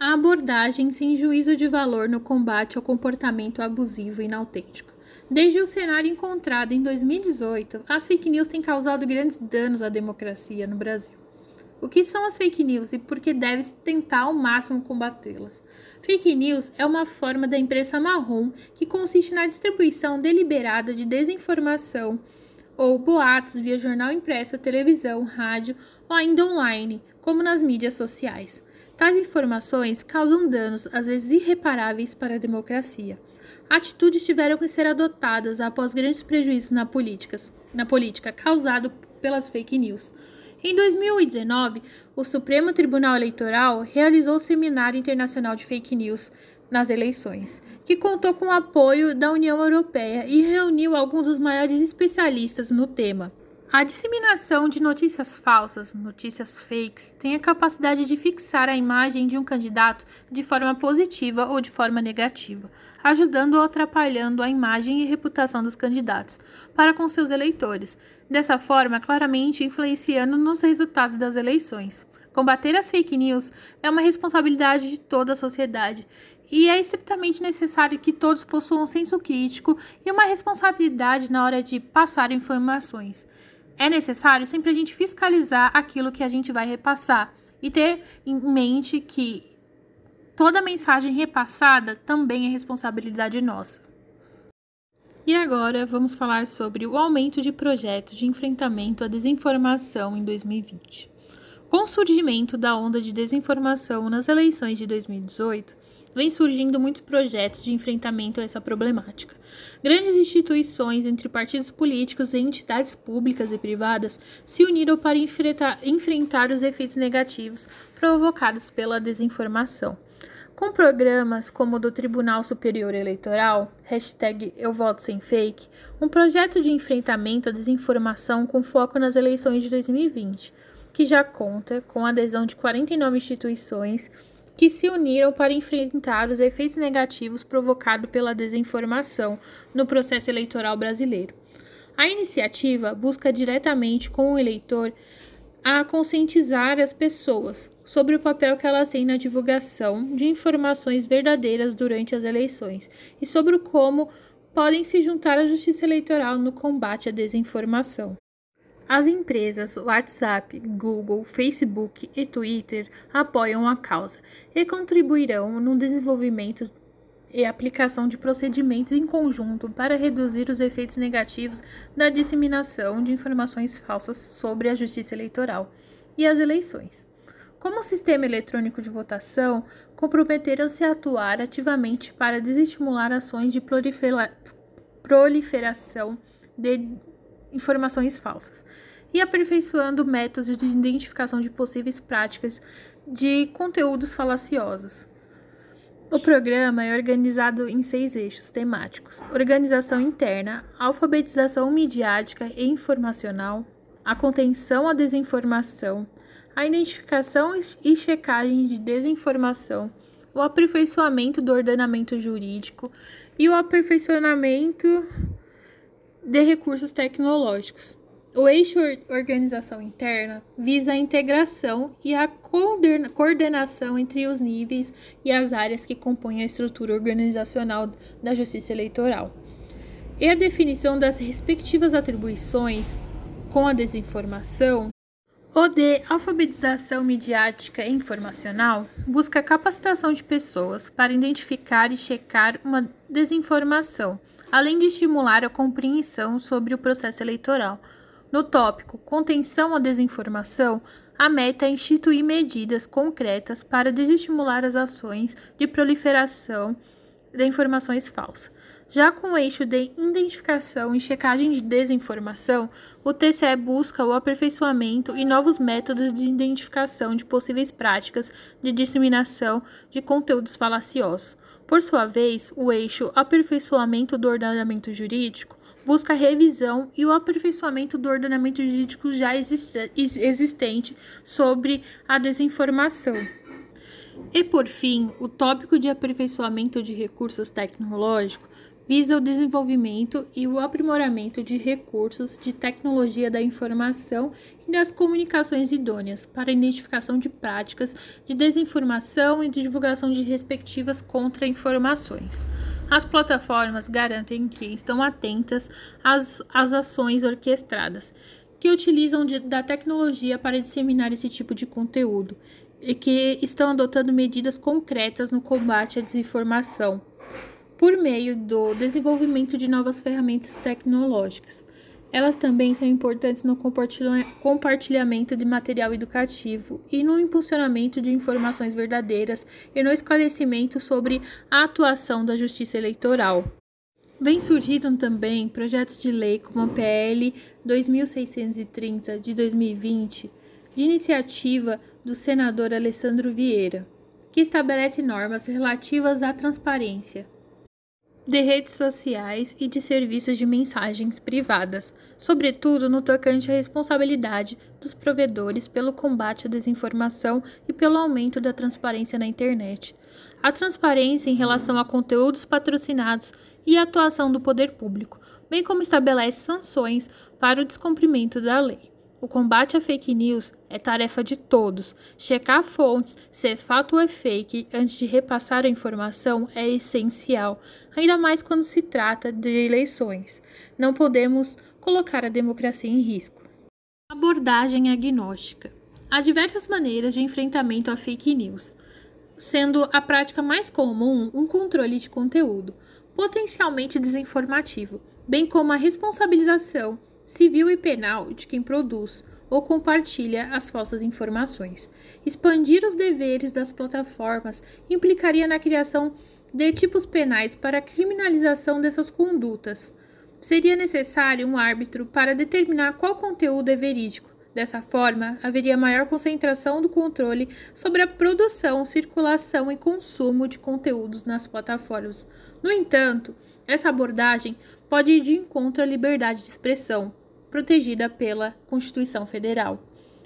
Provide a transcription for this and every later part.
a abordagem sem juízo de valor no combate ao comportamento abusivo e inautêntico. Desde o cenário encontrado em 2018, as fake news têm causado grandes danos à democracia no Brasil. O que são as fake news e por que deve-se tentar ao máximo combatê-las? Fake news é uma forma da imprensa marrom que consiste na distribuição deliberada de desinformação ou boatos via jornal impresso, televisão, rádio ou ainda online, como nas mídias sociais. Tais informações causam danos, às vezes irreparáveis, para a democracia. Atitudes tiveram que ser adotadas após grandes prejuízos na, políticas, na política causados pelas fake news. Em 2019, o Supremo Tribunal Eleitoral realizou o Seminário Internacional de Fake News nas eleições, que contou com o apoio da União Europeia e reuniu alguns dos maiores especialistas no tema. A disseminação de notícias falsas, notícias fakes, tem a capacidade de fixar a imagem de um candidato de forma positiva ou de forma negativa, ajudando ou atrapalhando a imagem e reputação dos candidatos para com seus eleitores, dessa forma claramente influenciando nos resultados das eleições. Combater as fake news é uma responsabilidade de toda a sociedade e é estritamente necessário que todos possuam senso crítico e uma responsabilidade na hora de passar informações é necessário sempre a gente fiscalizar aquilo que a gente vai repassar e ter em mente que toda mensagem repassada também é responsabilidade nossa. E agora vamos falar sobre o aumento de projetos de enfrentamento à desinformação em 2020. Com o surgimento da onda de desinformação nas eleições de 2018, vem surgindo muitos projetos de enfrentamento a essa problemática. Grandes instituições, entre partidos políticos e entidades públicas e privadas, se uniram para enfrentar, enfrentar os efeitos negativos provocados pela desinformação. Com programas como o do Tribunal Superior Eleitoral, hashtag Eu Voto Sem Fake, um projeto de enfrentamento à desinformação com foco nas eleições de 2020, que já conta com a adesão de 49 instituições que se uniram para enfrentar os efeitos negativos provocados pela desinformação no processo eleitoral brasileiro. A iniciativa busca diretamente com o eleitor a conscientizar as pessoas sobre o papel que elas têm na divulgação de informações verdadeiras durante as eleições e sobre como podem se juntar à justiça eleitoral no combate à desinformação. As empresas WhatsApp, Google, Facebook e Twitter apoiam a causa e contribuirão no desenvolvimento e aplicação de procedimentos em conjunto para reduzir os efeitos negativos da disseminação de informações falsas sobre a justiça eleitoral e as eleições. Como sistema eletrônico de votação, comprometeram-se a atuar ativamente para desestimular ações de proliferação de informações falsas e aperfeiçoando métodos de identificação de possíveis práticas de conteúdos falaciosos. O programa é organizado em seis eixos temáticos: organização interna, alfabetização midiática e informacional, a contenção à desinformação, a identificação e checagem de desinformação, o aperfeiçoamento do ordenamento jurídico e o aperfeiçoamento de recursos tecnológicos. O eixo organização interna visa a integração e a coordenação entre os níveis e as áreas que compõem a estrutura organizacional da Justiça Eleitoral. E a definição das respectivas atribuições com a desinformação. O de alfabetização midiática e informacional busca a capacitação de pessoas para identificar e checar uma desinformação além de estimular a compreensão sobre o processo eleitoral. No tópico Contenção à Desinformação, a meta é instituir medidas concretas para desestimular as ações de proliferação de informações falsas. Já com o eixo de identificação e checagem de desinformação, o TCE busca o aperfeiçoamento e novos métodos de identificação de possíveis práticas de disseminação de conteúdos falaciosos. Por sua vez, o eixo aperfeiçoamento do ordenamento jurídico busca a revisão e o aperfeiçoamento do ordenamento jurídico já existente sobre a desinformação. E por fim, o tópico de aperfeiçoamento de recursos tecnológicos visa o desenvolvimento e o aprimoramento de recursos de tecnologia da informação e das comunicações idôneas para identificação de práticas de desinformação e de divulgação de respectivas contra-informações. As plataformas garantem que estão atentas às, às ações orquestradas que utilizam de, da tecnologia para disseminar esse tipo de conteúdo e que estão adotando medidas concretas no combate à desinformação por meio do desenvolvimento de novas ferramentas tecnológicas. Elas também são importantes no compartilhamento de material educativo e no impulsionamento de informações verdadeiras e no esclarecimento sobre a atuação da justiça eleitoral. Vem surgindo também projetos de lei como a PL 2630 de 2020, de iniciativa do senador Alessandro Vieira, que estabelece normas relativas à transparência, de redes sociais e de serviços de mensagens privadas, sobretudo no tocante à responsabilidade dos provedores pelo combate à desinformação e pelo aumento da transparência na internet. A transparência em relação a conteúdos patrocinados e a atuação do poder público, bem como estabelece sanções para o descumprimento da lei. O combate à fake news é tarefa de todos. Checar fontes, se é fato ou é fake, antes de repassar a informação é essencial, ainda mais quando se trata de eleições. Não podemos colocar a democracia em risco. Abordagem agnóstica. Há diversas maneiras de enfrentamento à fake news, sendo a prática mais comum um controle de conteúdo, potencialmente desinformativo, bem como a responsabilização civil e penal de quem produz ou compartilha as falsas informações. Expandir os deveres das plataformas implicaria na criação de tipos penais para a criminalização dessas condutas. Seria necessário um árbitro para determinar qual conteúdo é verídico. Dessa forma, haveria maior concentração do controle sobre a produção, circulação e consumo de conteúdos nas plataformas. No entanto, essa abordagem pode ir de encontro à liberdade de expressão, protegida pela Constituição Federal,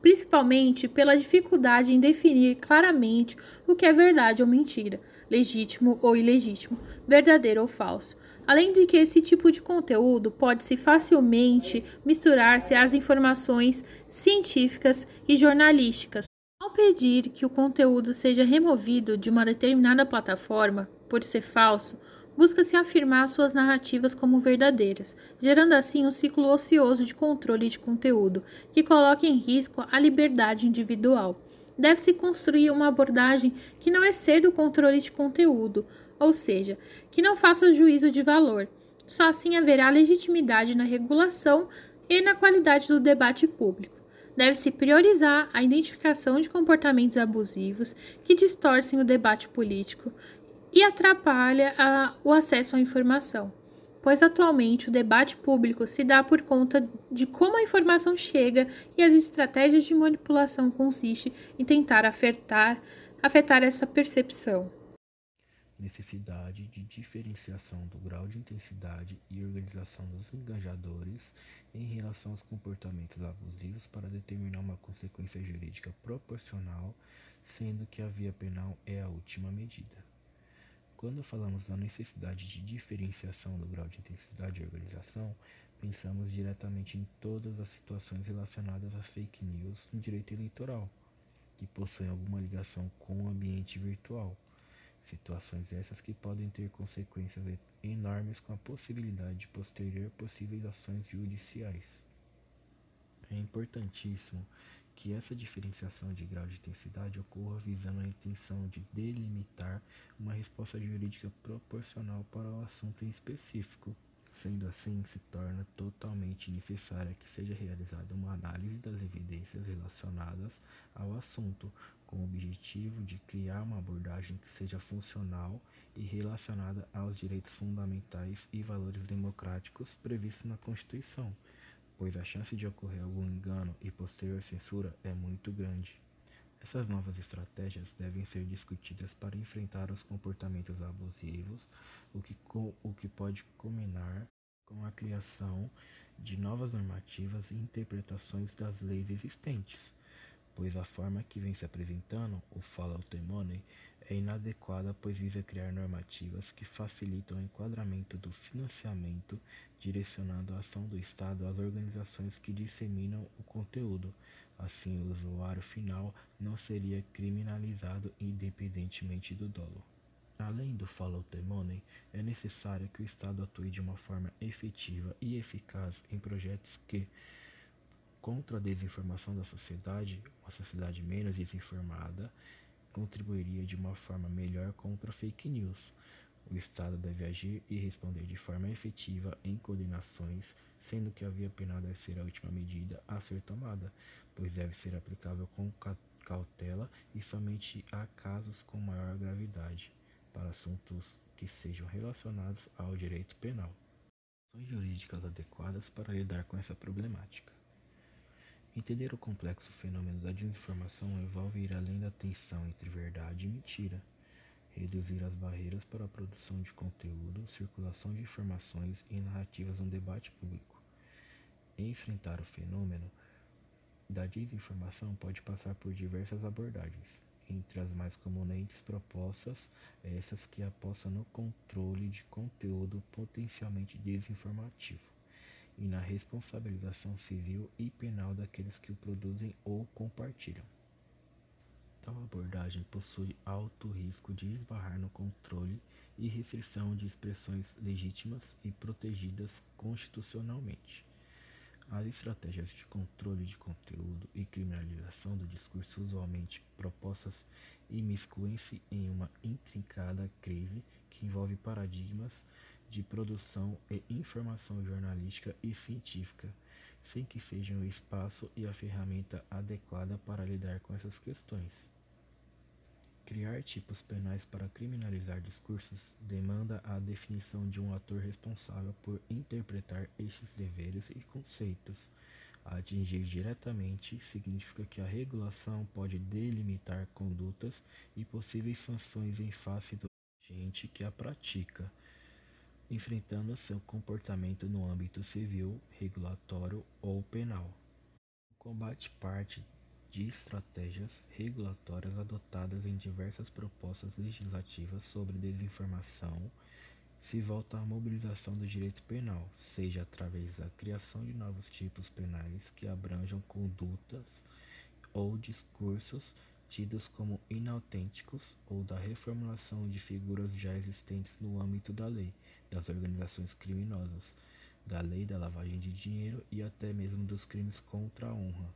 principalmente pela dificuldade em definir claramente o que é verdade ou mentira, legítimo ou ilegítimo, verdadeiro ou falso. Além de que esse tipo de conteúdo pode-se facilmente misturar-se às informações científicas e jornalísticas. Ao pedir que o conteúdo seja removido de uma determinada plataforma por ser falso, busca-se afirmar suas narrativas como verdadeiras, gerando assim um ciclo ocioso de controle de conteúdo, que coloca em risco a liberdade individual. Deve-se construir uma abordagem que não exceda o controle de conteúdo, ou seja, que não faça juízo de valor. Só assim haverá legitimidade na regulação e na qualidade do debate público deve-se priorizar a identificação de comportamentos abusivos que distorcem o debate político e atrapalha a, o acesso à informação, pois atualmente o debate público se dá por conta de como a informação chega e as estratégias de manipulação consistem em tentar afetar, afetar essa percepção. Necessidade de diferenciação do grau de intensidade e organização dos engajadores em relação aos comportamentos abusivos para determinar uma consequência jurídica proporcional, sendo que a via penal é a última medida. Quando falamos da necessidade de diferenciação do grau de intensidade e organização, pensamos diretamente em todas as situações relacionadas a fake news no direito eleitoral, que possuem alguma ligação com o ambiente virtual. Situações essas que podem ter consequências enormes com a possibilidade de posterior possíveis ações judiciais. É importantíssimo que essa diferenciação de grau de intensidade ocorra visando a intenção de delimitar uma resposta jurídica proporcional para o assunto em específico. Sendo assim, se torna totalmente necessária que seja realizada uma análise das evidências relacionadas ao assunto, com o objetivo de criar uma abordagem que seja funcional e relacionada aos direitos fundamentais e valores democráticos previstos na Constituição pois a chance de ocorrer algum engano e posterior censura é muito grande. Essas novas estratégias devem ser discutidas para enfrentar os comportamentos abusivos, o que, o que pode culminar com a criação de novas normativas e interpretações das leis existentes, pois a forma que vem se apresentando, o follow the money, é inadequada pois visa criar normativas que facilitam o enquadramento do financiamento, direcionando a ação do Estado às organizações que disseminam o conteúdo. Assim, o usuário final não seria criminalizado independentemente do dolo. Além do follow the money, é necessário que o Estado atue de uma forma efetiva e eficaz em projetos que, contra a desinformação da sociedade, uma sociedade menos desinformada, contribuiria de uma forma melhor contra fake news. O Estado deve agir e responder de forma efetiva em coordenações, sendo que a via penal deve ser a última medida a ser tomada, pois deve ser aplicável com cautela e somente a casos com maior gravidade, para assuntos que sejam relacionados ao direito penal. Ações jurídicas adequadas para lidar com essa problemática. Entender o complexo fenômeno da desinformação envolve ir além da tensão entre verdade e mentira, reduzir as barreiras para a produção de conteúdo, circulação de informações e narrativas no debate público. Enfrentar o fenômeno da desinformação pode passar por diversas abordagens, entre as mais comumente propostas, essas que apostam no controle de conteúdo potencialmente desinformativo e na responsabilização civil e penal daqueles que o produzem ou compartilham. Tal abordagem possui alto risco de esbarrar no controle e restrição de expressões legítimas e protegidas constitucionalmente. As estratégias de controle de conteúdo e criminalização do discurso usualmente propostas imiscuem-se em uma intrincada crise que envolve paradigmas de produção e informação jornalística e científica, sem que sejam o espaço e a ferramenta adequada para lidar com essas questões. Criar tipos penais para criminalizar discursos demanda a definição de um ator responsável por interpretar estes deveres e conceitos. Atingir diretamente significa que a regulação pode delimitar condutas e possíveis sanções em face do agente que a pratica enfrentando seu comportamento no âmbito civil, regulatório ou penal. O combate parte de estratégias regulatórias adotadas em diversas propostas legislativas sobre desinformação se volta à mobilização do direito penal, seja através da criação de novos tipos penais que abranjam condutas ou discursos tidos como inautênticos ou da reformulação de figuras já existentes no âmbito da lei, das organizações criminosas, da lei da lavagem de dinheiro e até mesmo dos crimes contra a honra.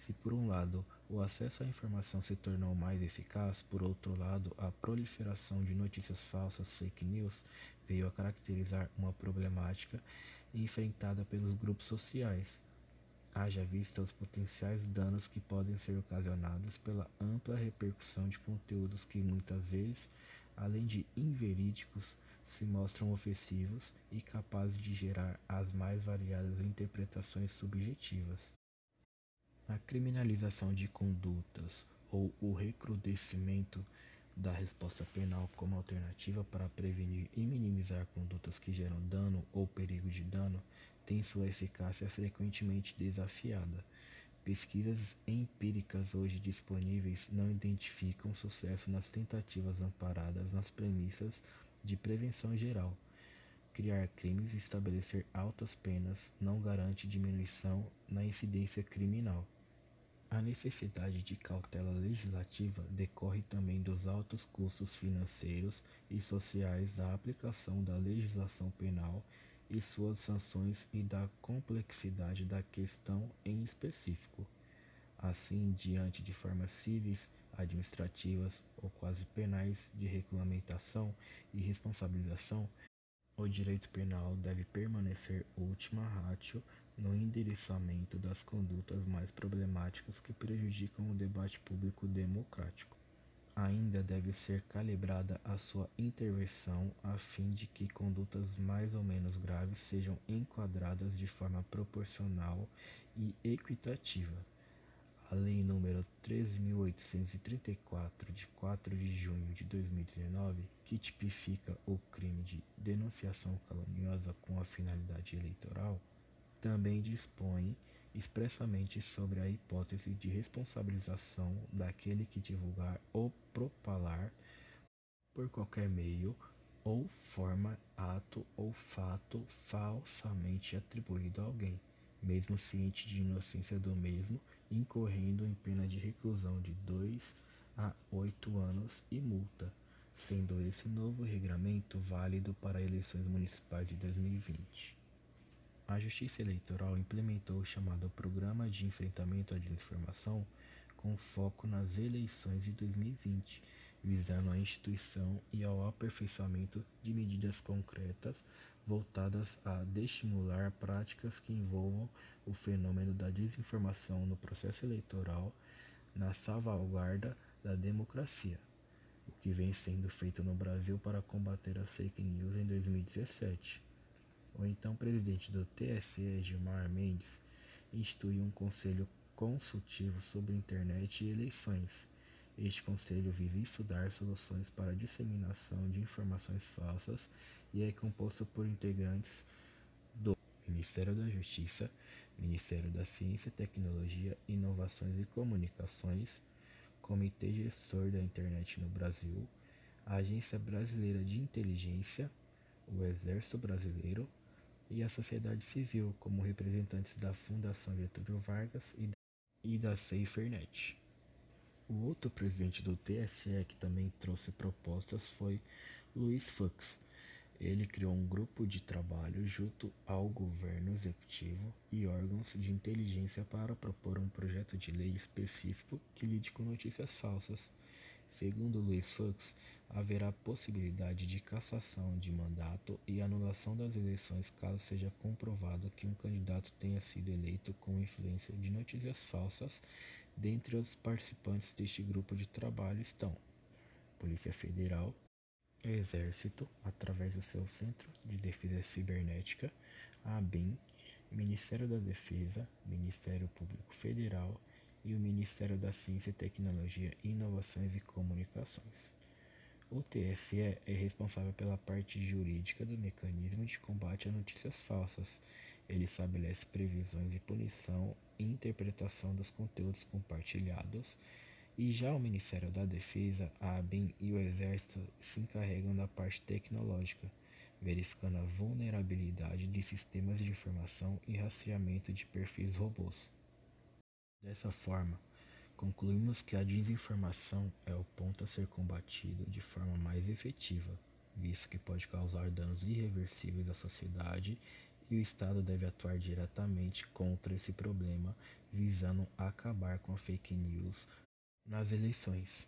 Se por um lado o acesso à informação se tornou mais eficaz, por outro lado a proliferação de notícias falsas, fake news, veio a caracterizar uma problemática enfrentada pelos grupos sociais. Haja vista os potenciais danos que podem ser ocasionados pela ampla repercussão de conteúdos que muitas vezes, além de inverídicos, se mostram ofensivos e capazes de gerar as mais variadas interpretações subjetivas. A criminalização de condutas ou o recrudescimento da resposta penal como alternativa para prevenir e minimizar condutas que geram dano ou perigo de dano tem sua eficácia frequentemente desafiada. Pesquisas empíricas hoje disponíveis não identificam sucesso nas tentativas amparadas nas premissas de prevenção geral. Criar crimes e estabelecer altas penas não garante diminuição na incidência criminal. A necessidade de cautela legislativa decorre também dos altos custos financeiros e sociais da aplicação da legislação penal e suas sanções e da complexidade da questão em específico. Assim, diante de formas cíveis administrativas ou quase penais de regulamentação e responsabilização, o direito penal deve permanecer última ratio no endereçamento das condutas mais problemáticas que prejudicam o debate público democrático. Ainda deve ser calibrada a sua intervenção a fim de que condutas mais ou menos graves sejam enquadradas de forma proporcional e equitativa a Lei nº 13.834, de 4 de junho de 2019, que tipifica o crime de denunciação caluniosa com a finalidade eleitoral, também dispõe expressamente sobre a hipótese de responsabilização daquele que divulgar ou propalar por qualquer meio ou forma, ato ou fato falsamente atribuído a alguém, mesmo ciente de inocência do mesmo, incorrendo em pena de reclusão de dois a oito anos e multa, sendo esse novo regramento válido para eleições municipais de 2020. A Justiça Eleitoral implementou o chamado Programa de Enfrentamento à Desinformação com foco nas eleições de 2020, visando a instituição e ao aperfeiçoamento de medidas concretas voltadas a desestimular práticas que envolvam o fenômeno da desinformação no processo eleitoral na salvaguarda da democracia, o que vem sendo feito no Brasil para combater as fake news em 2017. O então presidente do TSE, Gilmar Mendes, instituiu um conselho consultivo sobre internet e eleições. Este conselho visa estudar soluções para a disseminação de informações falsas e é composto por integrantes do Ministério da Justiça, Ministério da Ciência, Tecnologia, Inovações e Comunicações, Comitê Gestor da Internet no Brasil, a Agência Brasileira de Inteligência, o Exército Brasileiro e a sociedade civil, como representantes da Fundação Getúlio Vargas e e da SaferNet. O outro presidente do TSE que também trouxe propostas foi Luiz Fux. Ele criou um grupo de trabalho junto ao governo executivo e órgãos de inteligência para propor um projeto de lei específico que lide com notícias falsas. Segundo Luiz Fux, haverá possibilidade de cassação de mandato e anulação das eleições caso seja comprovado que um candidato tenha sido eleito com influência de notícias falsas. Dentre os participantes deste grupo de trabalho estão Polícia Federal, Exército, através do seu Centro de Defesa Cibernética, a ABIN, Ministério da Defesa, Ministério Público Federal e o Ministério da Ciência, Tecnologia, Inovações e Comunicações. O TSE é responsável pela parte jurídica do mecanismo de combate a notícias falsas. Ele estabelece previsões de punição e interpretação dos conteúdos compartilhados. E já o Ministério da Defesa, a ABIN e o Exército se encarregam da parte tecnológica, verificando a vulnerabilidade de sistemas de informação e rastreamento de perfis robôs. Dessa forma, Concluímos que a desinformação é o ponto a ser combatido de forma mais efetiva, visto que pode causar danos irreversíveis à sociedade e o Estado deve atuar diretamente contra esse problema, visando acabar com a fake news nas eleições.